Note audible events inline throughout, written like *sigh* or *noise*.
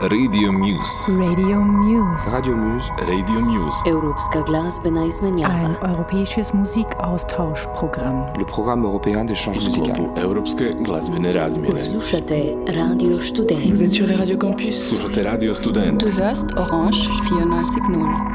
Radio Muse. Radio Muse. Radio Muse. Radio Muse. Europska glazbena izmenjava. Ein europäisches Musikaustauschprogramm. Le programme européen d'échange U musical. sklopu Europske glazbene razmjene. Slušate Radio Student. Vous êtes sur les radios campus. Slušate Radio Student. Du hörst Orange 94.0.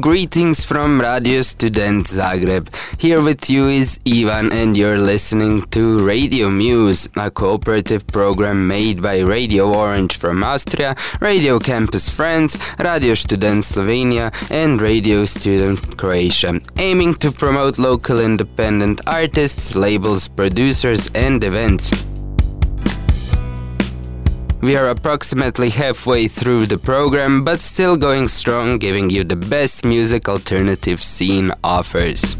Greetings from Radio Student Zagreb. Here with you is Ivan, and you're listening to Radio Muse, a cooperative program made by Radio Orange from Austria, Radio Campus France, Radio Student Slovenia, and Radio Student Croatia, aiming to promote local independent artists, labels, producers, and events. We are approximately halfway through the program, but still going strong, giving you the best music alternative scene offers.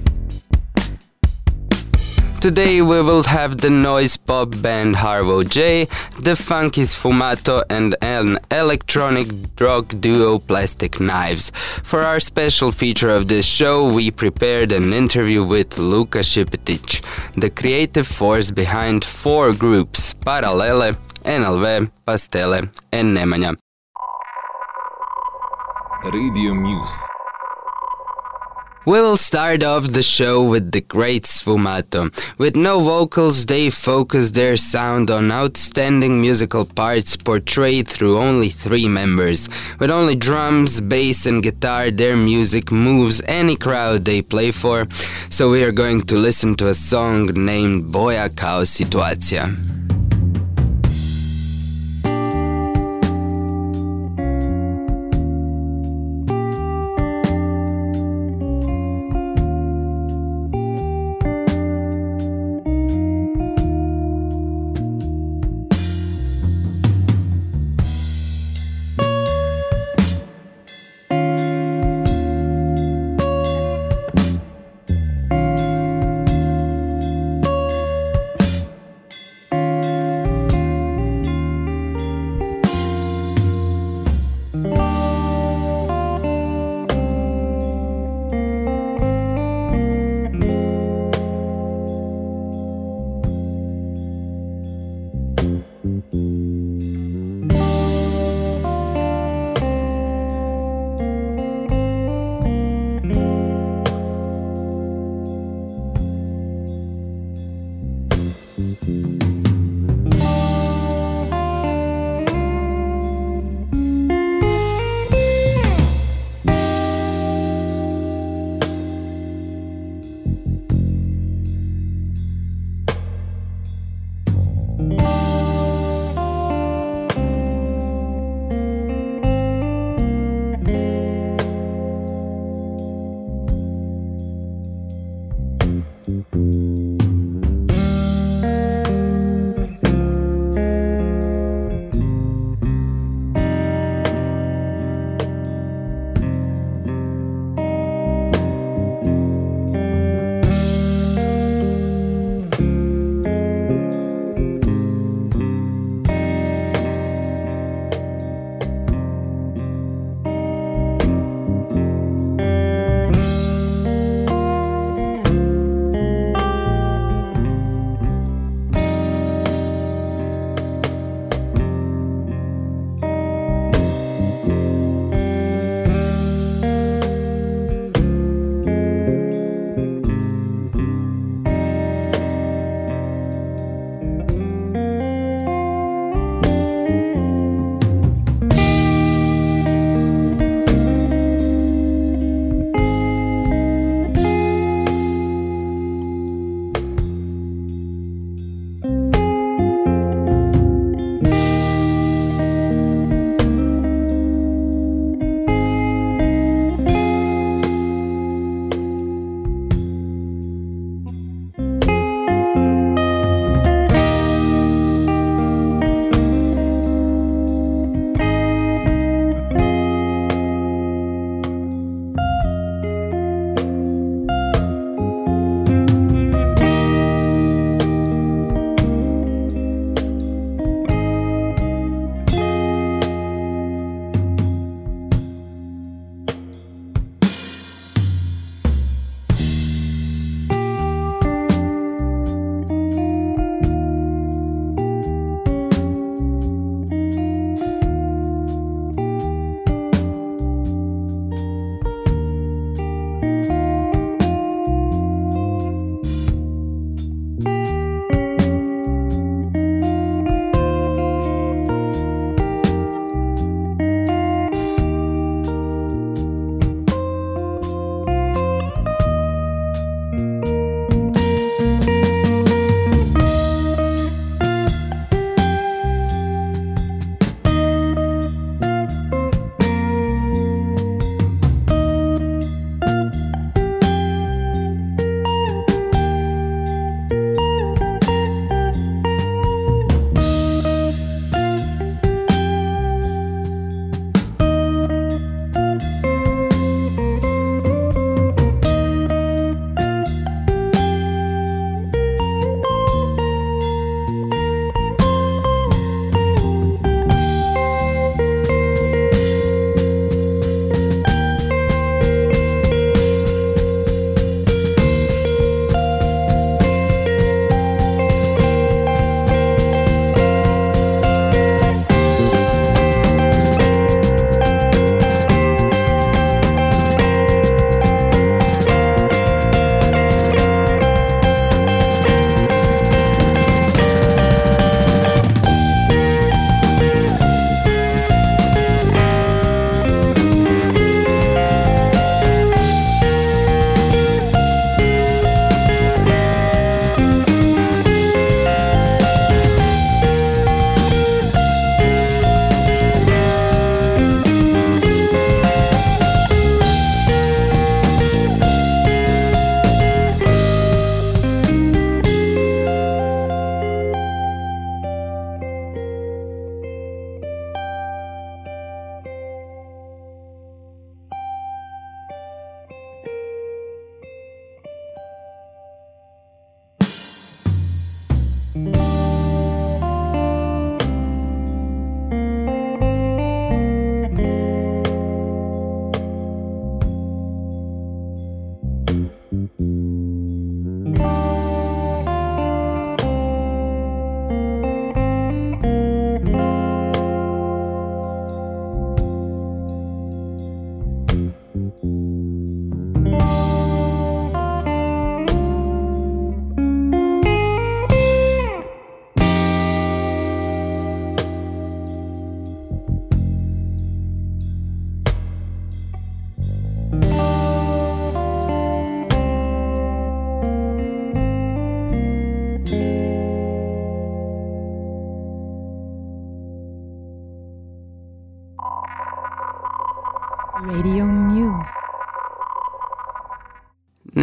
Today we will have the noise pop band Harvo J, the funky Sfumato, and an electronic rock duo Plastic Knives. For our special feature of this show, we prepared an interview with Luka Šipetic, the creative force behind four groups Paralele, NLV, Pastele, and Nemanja. Radio Muse. We will start off the show with the great Sfumato. With no vocals, they focus their sound on outstanding musical parts portrayed through only three members. With only drums, bass, and guitar, their music moves any crowd they play for. So we are going to listen to a song named Boja kao situacija.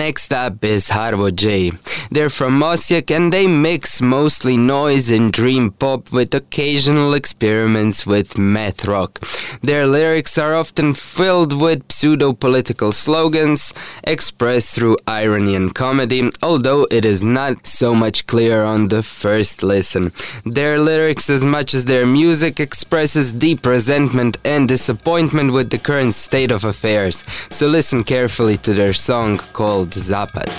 Next up is Harvo J. They're from Osijek and they mix mostly noise and dream pop with occasional experiments with math rock. Their lyrics are often filled with pseudo political slogans expressed through irony and comedy, although it is not so much clear on the first listen. Their lyrics, as much as their music, expresses deep resentment and disappointment with the current state of affairs. So listen carefully to their song called Zapad.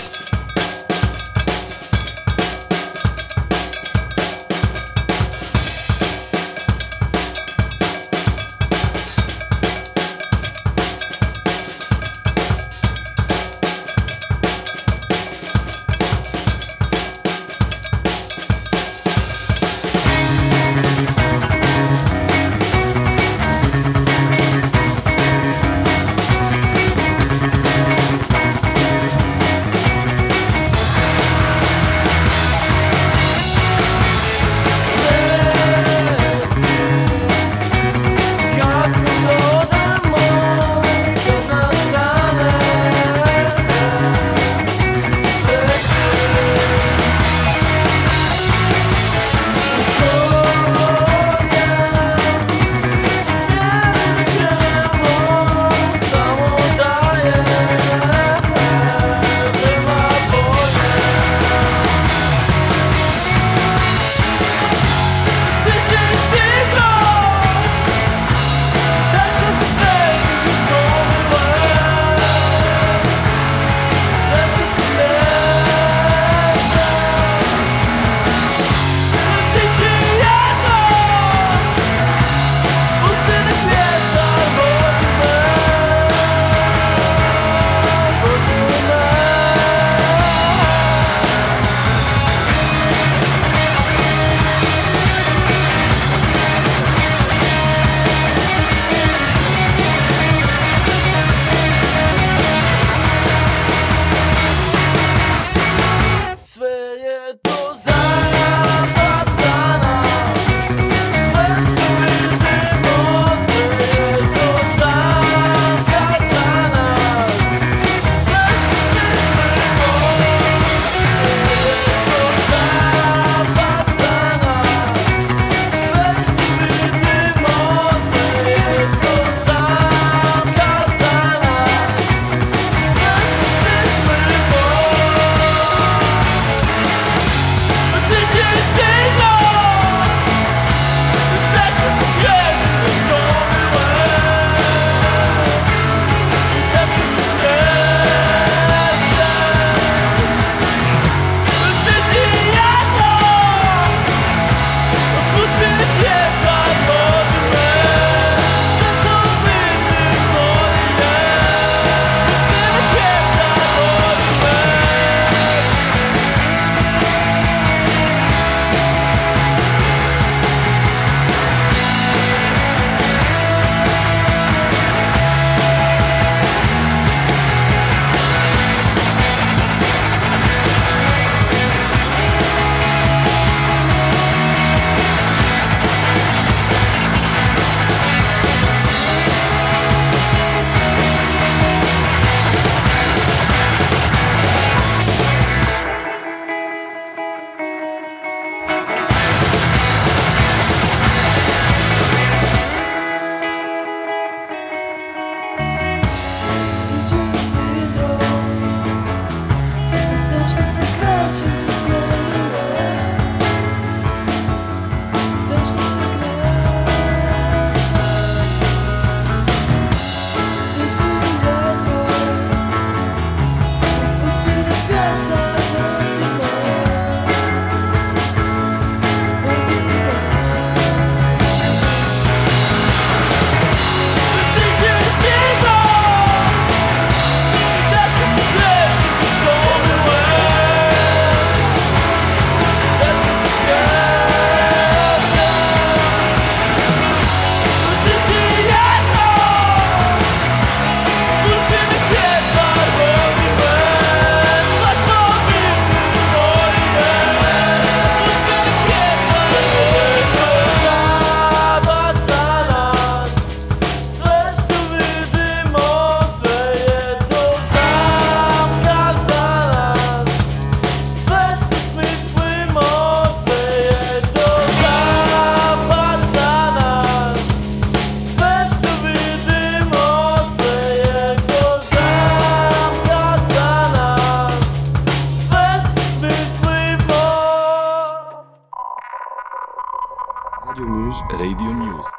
Radio Muse. Radio Muse.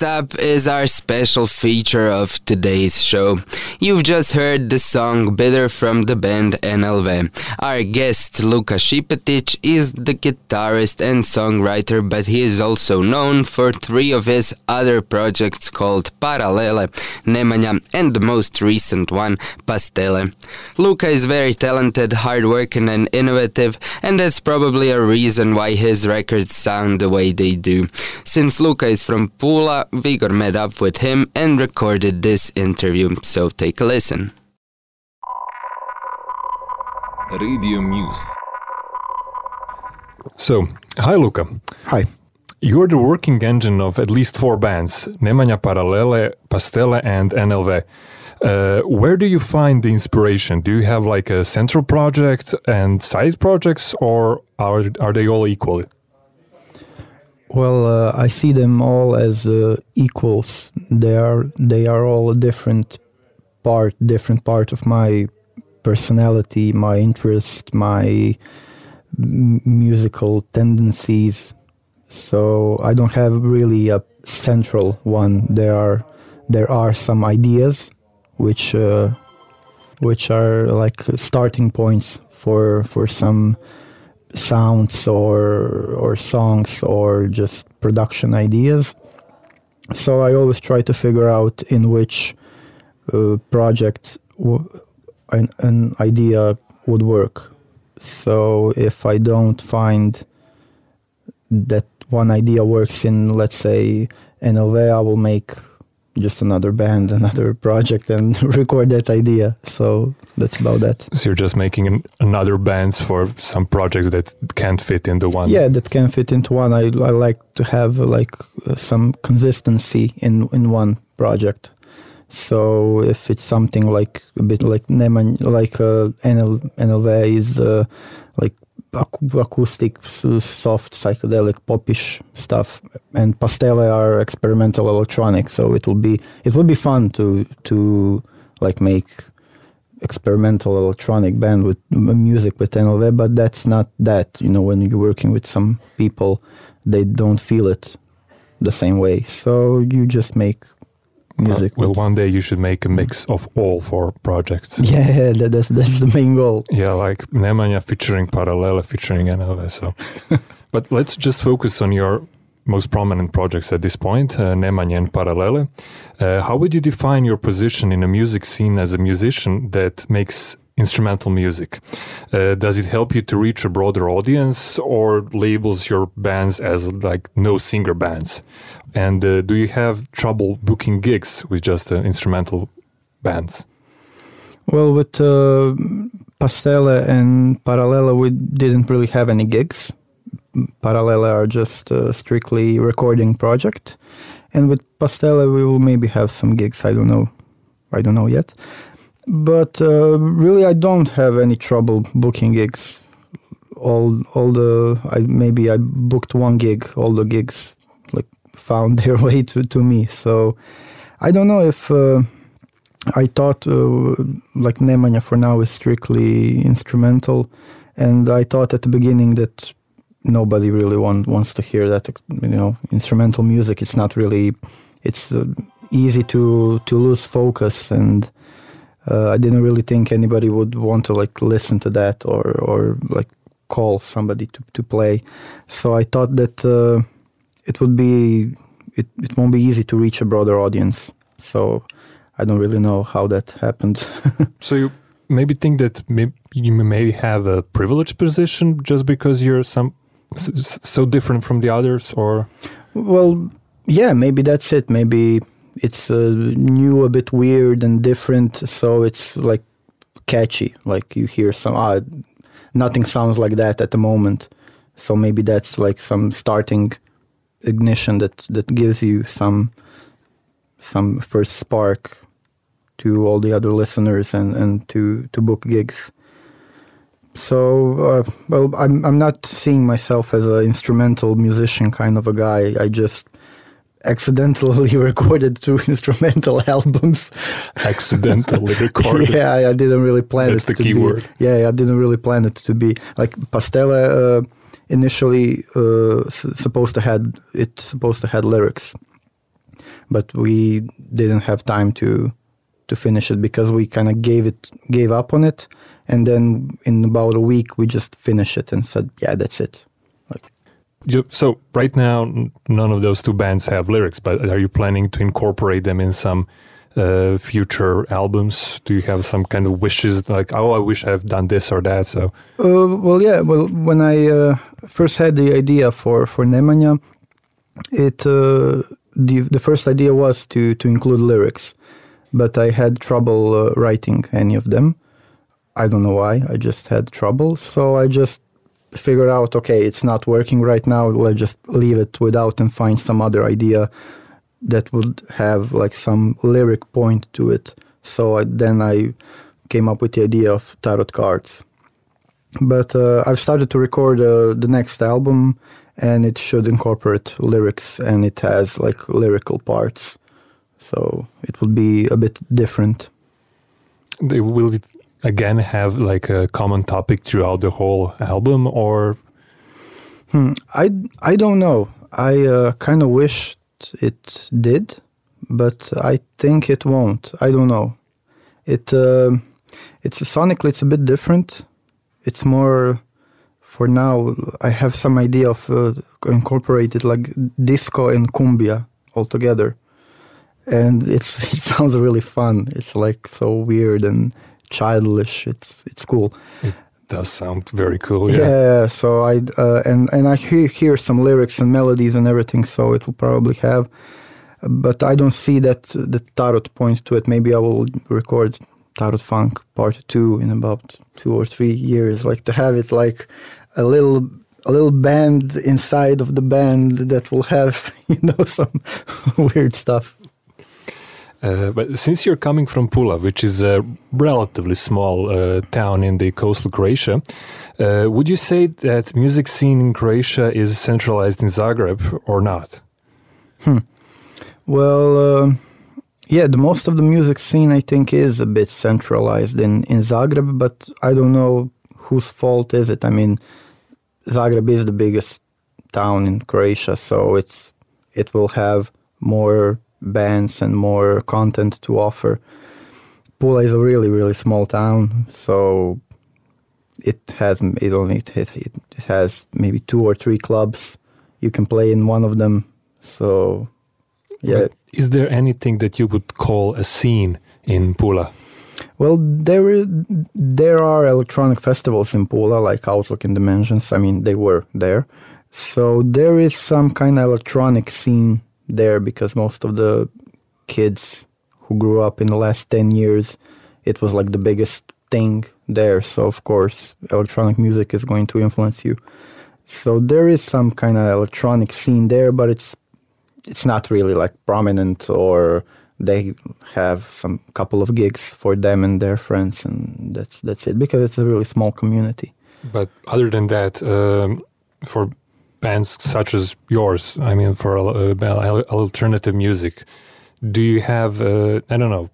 Next up is our special feature of today's show. You've just heard the song Bitter from the band NLV. Our guest Luka Šipetic is the guitarist and songwriter, but he is also known for three of his other projects called Paralele, Nemanja, and the most recent one, Pastele. Luka is very talented, hardworking, and innovative, and that's probably a reason why his records sound the way they do. Since Luka is from Pula, Vigor met up with him and recorded this interview, so take a listen. Radio Muse. So, hi Luka. Hi. You're the working engine of at least four bands Nemanja Paralele, Pastele, and NLV. Uh, where do you find the inspiration? Do you have like a central project and side projects, or are, are they all equal? Well, uh, I see them all as uh, equals. They are they are all different part, different part of my personality, my interest, my musical tendencies. So I don't have really a central one. There are there are some ideas which uh, which are like starting points for for some sounds or or songs or just production ideas. So I always try to figure out in which project w- an, an idea would work. So if I don't find that one idea works in, let's say, NLV, I will make just another band, *laughs* another project, and *laughs* record that idea. So that's about that. So you're just making an, another bands for some projects that can't fit into one. Yeah, that can fit into one. I, I like to have uh, like uh, some consistency in in one project. So if it's something like a bit like Neman, like uh, NL, NLV is uh, like ac- acoustic, soft, psychedelic, popish stuff, and Pastele are experimental electronic. So it will be it will be fun to to like make experimental electronic band with music with NLV, but that's not that. You know, when you're working with some people, they don't feel it the same way. So you just make music. Well, one day you should make a mix of all four projects. *laughs* yeah, that, that's that's the main goal. Yeah, like Nemanja featuring Paralele featuring NLV. So, *laughs* but let's just focus on your most prominent projects at this point, uh, Nemanja and Paralele. Uh, how would you define your position in a music scene as a musician that makes instrumental music? Uh, does it help you to reach a broader audience, or labels your bands as like no singer bands? And uh, do you have trouble booking gigs with just uh, instrumental bands? Well, with uh, Pastele and Paralele, we didn't really have any gigs. Paralele are just a strictly recording project, and with Pastele, we will maybe have some gigs. I don't know, I don't know yet. But uh, really, I don't have any trouble booking gigs. All, all the I maybe I booked one gig. All the gigs like found *laughs* their way to to me. So I don't know if. Uh, I thought uh, like Nemanja for now is strictly instrumental, and I thought at the beginning that nobody really want, wants to hear that you know instrumental music. It's not really it's uh, easy to to lose focus, and I didn't really think anybody would want to like listen to that or or like call somebody to to play. So I thought that uh, it would be it, it won't be easy to reach a broader audience. So I don't really know how that happened. *laughs* So you maybe think that maybe you maybe have a privileged position just because you're some so different from the others, or well, yeah, maybe that's it. Maybe it's uh, new, a bit weird and different, so it's like catchy. Like you hear some, ah, nothing sounds like that at the moment. So maybe that's like some starting ignition that that gives you some some first spark to all the other listeners and and to to book gigs. So uh, well, I'm I'm not seeing myself as an instrumental musician kind of a guy. I just accidentally *laughs* recorded two *laughs* instrumental *laughs* albums. accidentally recorded. yeah, I, I didn't really plan That's it the to key be. word. Yeah, I didn't really plan it to be like Pastele. Uh, initially, uh, supposed to had it supposed to had lyrics, but we didn't have time to to finish it because we kind of gave it gave up on it, and then in about a week we just finished it and said, yeah, that's it. You, so right now, none of those two bands have lyrics, but are you planning to incorporate them in some uh, future albums? Do you have some kind of wishes, like, oh, I wish I've done this or that? So, Uh, well, yeah. Well, when I uh, first had the idea for for Nemanja, it uh, the the first idea was to to include lyrics, but I had trouble uh, writing any of them. I don't know why. I just had trouble, so I just figured out, okay, it's not working right now. Let's just leave it without and find some other idea that would have like some lyric point to it. So I, then I came up with the idea of tarot cards but uh, I've started to record uh, the next album, and it should incorporate lyrics, and it has like lyrical parts, so it will be a bit different. they, will it again have like a common topic throughout the whole album, or Hmm, I I don't know. I uh, kind of wish it did, but I think it won't. I don't know. It uh, it's sonically it's a bit different. It's more for now. I have some idea of uh, incorporated like disco and cumbia all together, and it's *laughs* it sounds really fun. It's like so weird and childish. It's it's cool. It does sound very cool? Yeah. yeah so I uh, and and I hear, hear some lyrics and melodies and everything. So it will probably have, but I don't see that the tarot point to it. Maybe I will record tarot funk part two in about two or three years. Like to have it like a little a little band inside of the band that will have *laughs* you know some *laughs* weird stuff. Uh, but since you're coming from Pula, which is a relatively small uh, town in the coastal Croatia, uh, would you say that music scene in Croatia is centralized in Zagreb or not? Hmm. Well, uh, yeah, the most of the music scene I think is a bit centralized in in Zagreb, but I don't know whose fault is it. I mean, Zagreb is the biggest town in Croatia, so it's it will have more bands and more content to offer. Pula is a really really small town, so it has it only it, it, it has maybe two or three clubs. You can play in one of them, so yeah. But is there anything that you would call a scene in Pula? Well, there there are electronic festivals in Pula, like Outlook and Dimensions. I mean, they were there, so there is some kind of electronic scene there because most of the kids who grew up in the last ten years, it was like the biggest thing there. So of course, electronic music is going to influence you. So there is some kind of electronic scene there, but it's it's not really like prominent or they have some couple of gigs for them and their friends and that's that's it because it's a really small community But other than that, um, for bands such as yours, I mean, for uh, alternative music, do you have, uh, I don't know,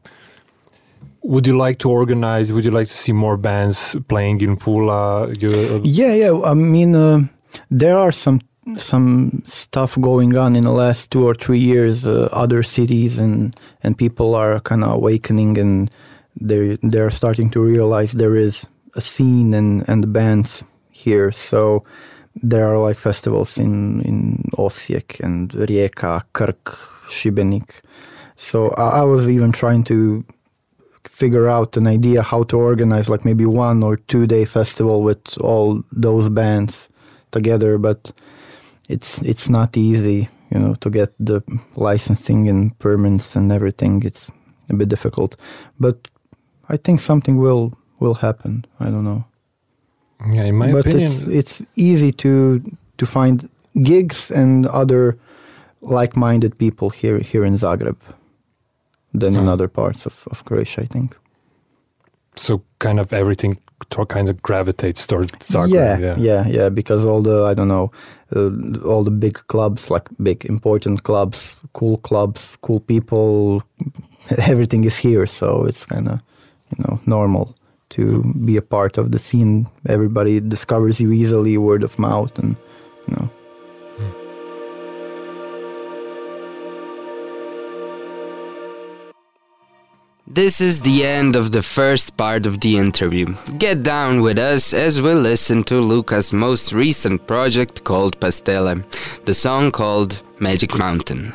would you like to organize, would you like to see more bands playing in Pula? You, uh, yeah yeah i mean uh, there are some some stuff going on in the last two or three years uh, other cities and and people are kind of awakening and they they're starting to realize there is a scene and and bands here so there are like festivals in in Osijek and Rijeka, Krk, Šibenik. So I, I was even trying to figure out an idea how to organize like maybe one or two day festival with all those bands together, but it's it's not easy, you know, to get the licensing and permits and everything. It's a bit difficult, but I think something will will happen. I don't know yeah, in my but opinion, it's it's easy to to find gigs and other like-minded people here here in Zagreb than in other parts of, of Croatia, I think. so kind of everything kind of gravitates towards Zagreb. yeah, yeah, yeah, because all the I don't know, uh, all the big clubs, like big important clubs, cool clubs, cool people, *laughs* everything is here, so it's kind of you know normal to be a part of the scene. Everybody discovers you easily, word of mouth, and you know. This is the end of the first part of the interview. Get down with us as we listen to Luka's most recent project called Pastele, the song called Magic Mountain.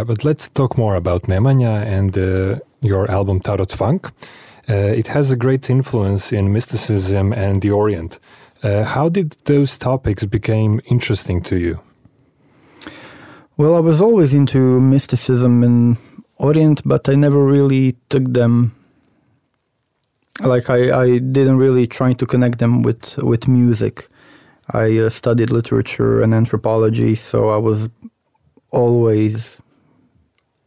Yeah, but let's talk more about Nemanja and uh, your album Tarot Funk. Uh, it has a great influence in mysticism and the Orient. Uh, how did those topics become interesting to you? Well, I was always into mysticism and Orient, but I never really took them. Like I, I didn't really try to connect them with with music. I uh, studied literature and anthropology, so I was always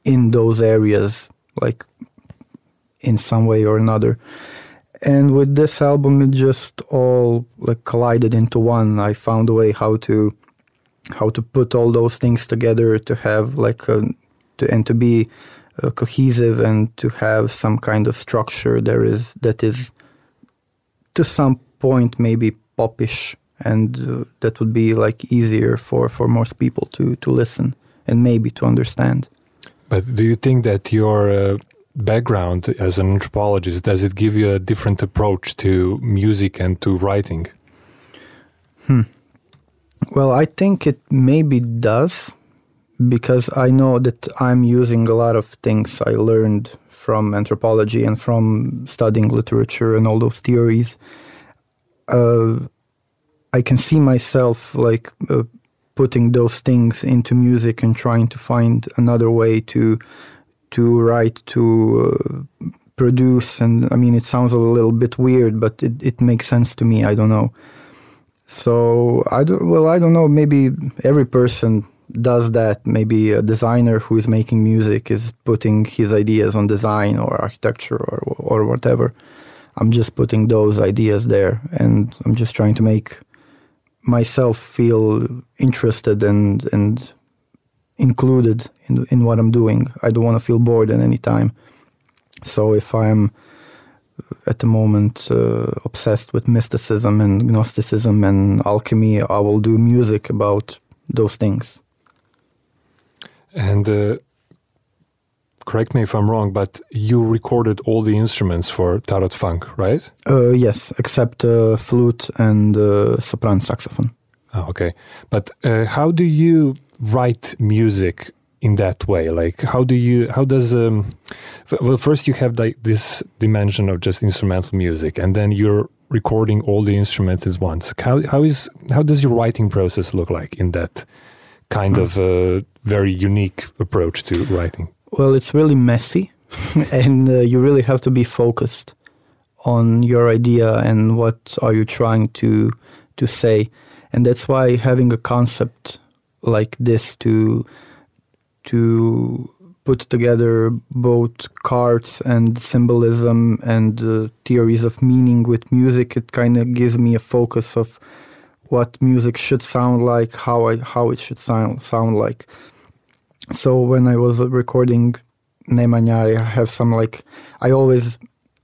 in those areas, like in some way or another. And with this album, it just all like collided into one. I found a way how to how to put all those things together to have like a, to and to be uh, cohesive and to have some kind of structure there is that is to some point maybe popish and uh, that would be like easier for for most people to to listen and maybe to understand But do you think that your uh, background as an anthropologist does it give you a different approach to music and to writing? Well, I think it maybe does because I know that I'm using a lot of things I learned from anthropology and from studying literature and all those theories. Uh, I can see myself like uh, putting those things into music and trying to find another way to to write to uh, produce and I mean it sounds a little bit weird but it, it makes sense to me I don't know so I don't. Well, I don't know. Maybe every person does that. Maybe a designer who is making music is putting his ideas on design or architecture or or whatever. I'm just putting those ideas there, and I'm just trying to make myself feel interested and and included in in what I'm doing. I don't want to feel bored at any time. So if I'm at the moment uh, obsessed with mysticism and gnosticism and alchemy. I will do music about those things. And uh, correct me if I'm wrong, but you recorded all the instruments for Tarot Funk, right? Uh, yes, except uh, flute and uh, soprano saxophone. Oh, okay. But uh, how do you write music in that way? Like, how do you, how does, um, f- well, first you have like this dimension of just instrumental music, and then you're recording all the instruments at once. How, how is, how does your writing process look like in that kind of uh, very unique approach to writing? Well, it's really messy, *laughs* and uh, you really have to be focused on your idea and what are you trying to to say, and that's why having a concept like this to to put together both cards and symbolism and uh, theories of meaning with music, it kind of gives me a focus of what music should sound like, how I how it should sound sound like. So when I was recording Nemanja, I have some like I always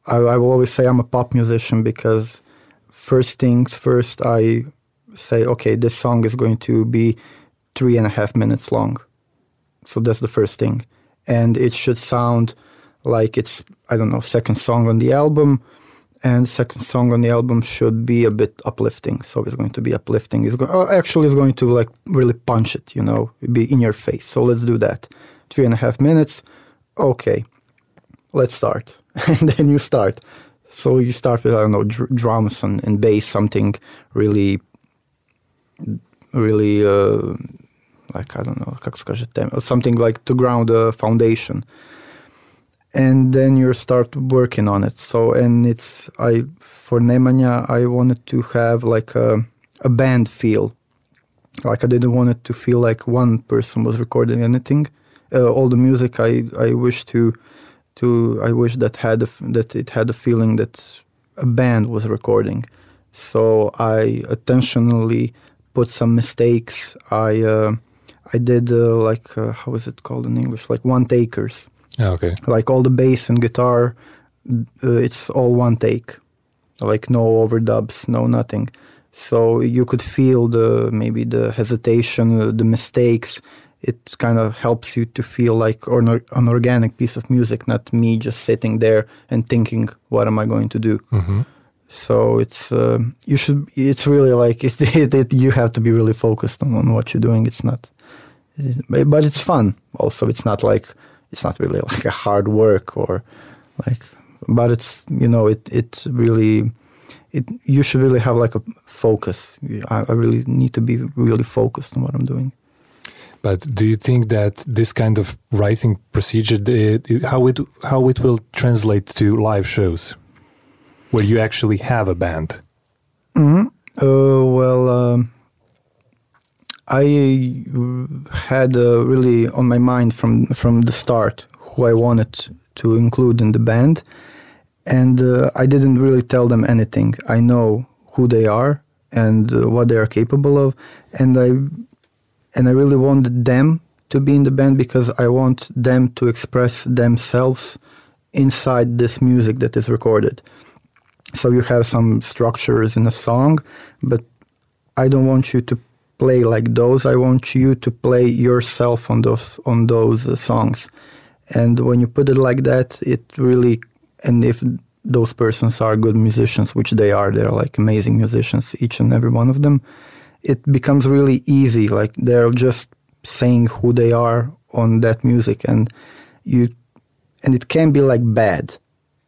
I, I will always say I'm a pop musician because first things first I say okay this song is going to be three and a half minutes long. So that's the first thing. And it should sound like it's I don't know second song on the album and second song on the album should be a bit uplifting. So it's going to be uplifting. It's going, oh, actually, it's going to like really punch it, you know, be in your face. So let's do that. Three and a half minutes. Okay, let's start. *laughs* and then you start. So you start with, I don't know, dr- drums and, and bass, something really, really, uh, like, I don't know, как скажете, something like to ground the foundation and then you start working on it. So and it's I for Nemanja I wanted to have like a a band feel. Like I didn't want it to feel like one person was recording anything. Uh, all the music I I wish to to I wish that had a, that it had a feeling that a band was recording. So I intentionally put some mistakes. I uh, I did uh, like uh, how is it called in English? Like one takers Yeah, okay. like all the bass and guitar uh, it's all one take like no overdubs no nothing so you could feel the maybe the hesitation uh, the mistakes it kind of helps you to feel like or an organic piece of music not me just sitting there and thinking what am i going to do hmm So it's uh, you should it's really like *laughs* it's, it, it, you have to be really focused on, on what you're doing. It's not, but it's fun. Also, it's not like it's not really like a hard work or like, but it's you know it it really it you should really have like a focus. I, I really need to be really focused on what I'm doing. But do you think that this kind of writing procedure, it, it, how it how it will translate to live shows, where you actually have a band? Mm-hmm. Uh, well, um, I had uh, really on my mind from from the start who I wanted to include in the band, and uh, I didn't really tell them anything. I know who they are and uh, what they are capable of, and I and I really wanted them to be in the band because I want them to express themselves inside this music that is recorded. So you have some structures in a song, but I don't want you to play like those. I want you to play yourself on those on those uh, songs. And when you put it like that, it really and if those persons are good musicians, which they are, they're like amazing musicians, each and every one of them it becomes really easy. Like they're just saying who they are on that music, and you, and it can be like bad.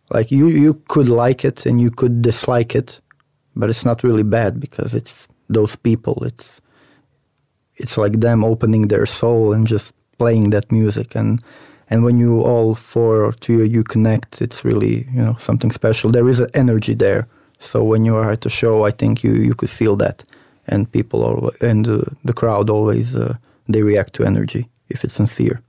Like you, you could like it and you could dislike it, but it's not really bad because it's those people. It's, it's like them opening their soul and just playing that music and and when you all four or two you connect it's really you know something special there is an energy there so when you are at the show i think you you could feel that and people always, and uh, the crowd always uh, they react to energy if it's sincere.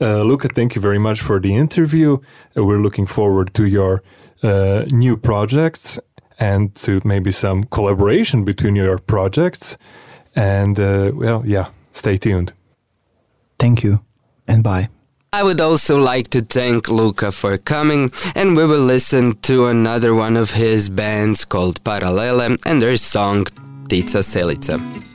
Uh, Luka, thank you very much for the interview. Uh, we're looking forward to your uh, new projects and to maybe some collaboration between your projects. And uh, well, yeah, stay tuned. Thank you, and bye. I would also like to thank Luka for coming, and we will listen to another one of his bands called Paralele and their song Ptica Selica.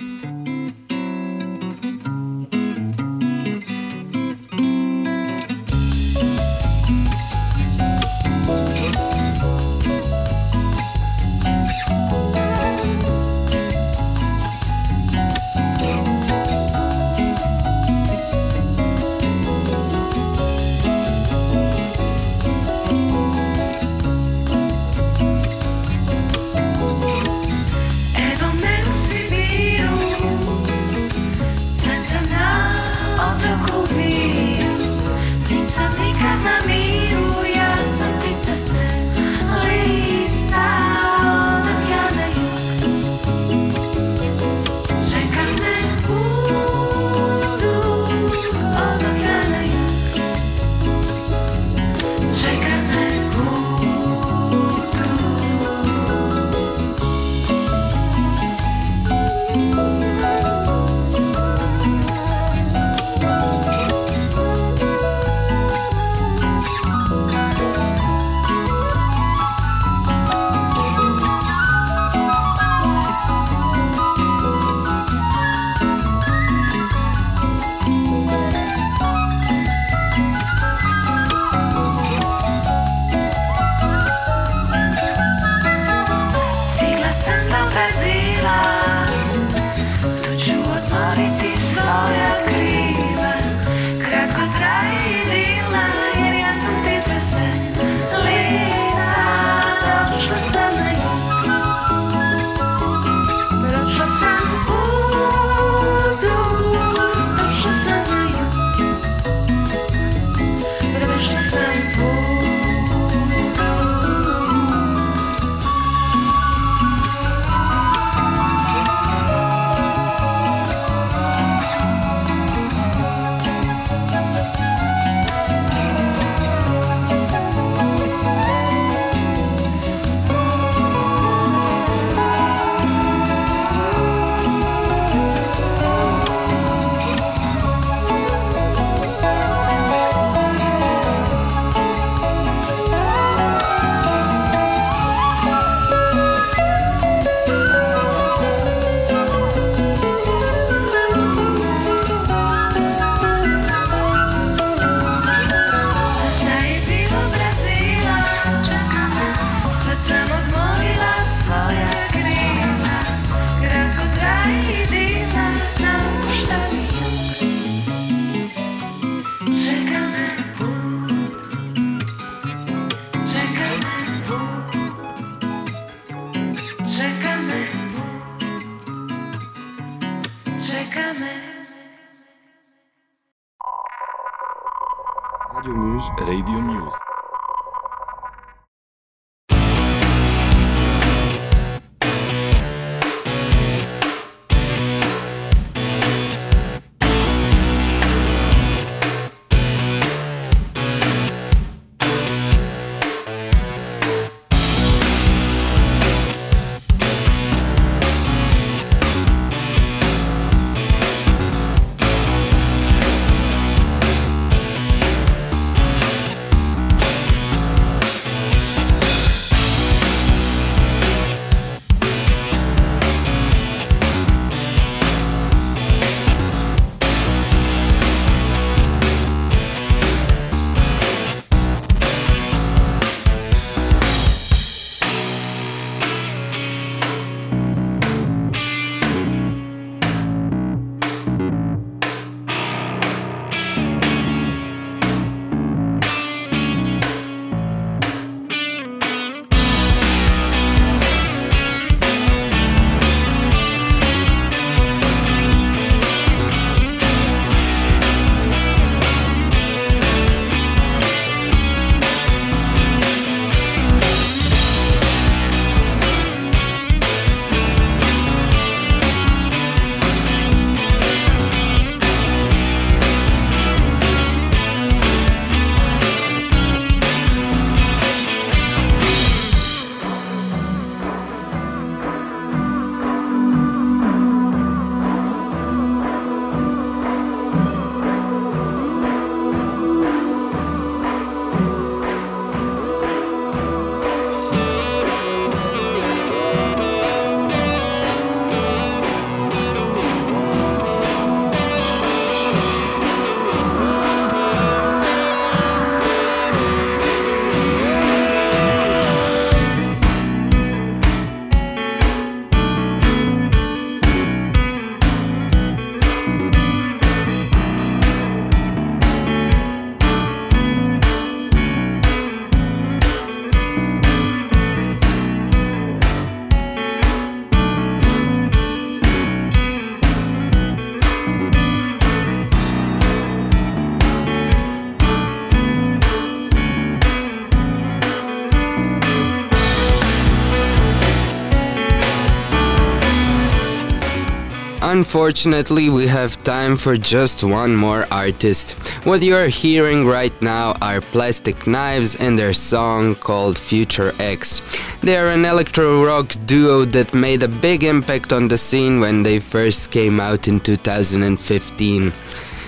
Unfortunately, we have time for just one more artist. What you are hearing right now are Plastic Knives and their song called Future X. They are an electro rock duo that made a big impact on the scene when they first came out in 2015.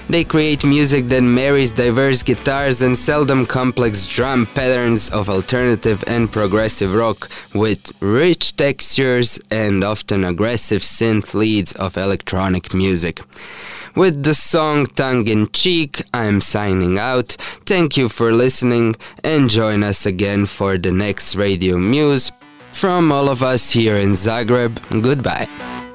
They create music that marries diverse guitars and seldom complex drum patterns of alternative and progressive rock with rich textures and often aggressive synth leads of electronic music. With the song Tongue in Cheek, I'm signing out. Thank you for listening and join us again for the next Radio Muse. From all of us here in Zagreb, goodbye.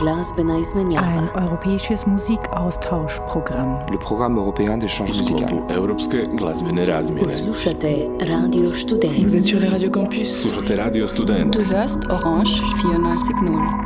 Ein. Le programme européen d'échange musical. Vous êtes sur les Radio Campus. Du hörst Orange 94.0.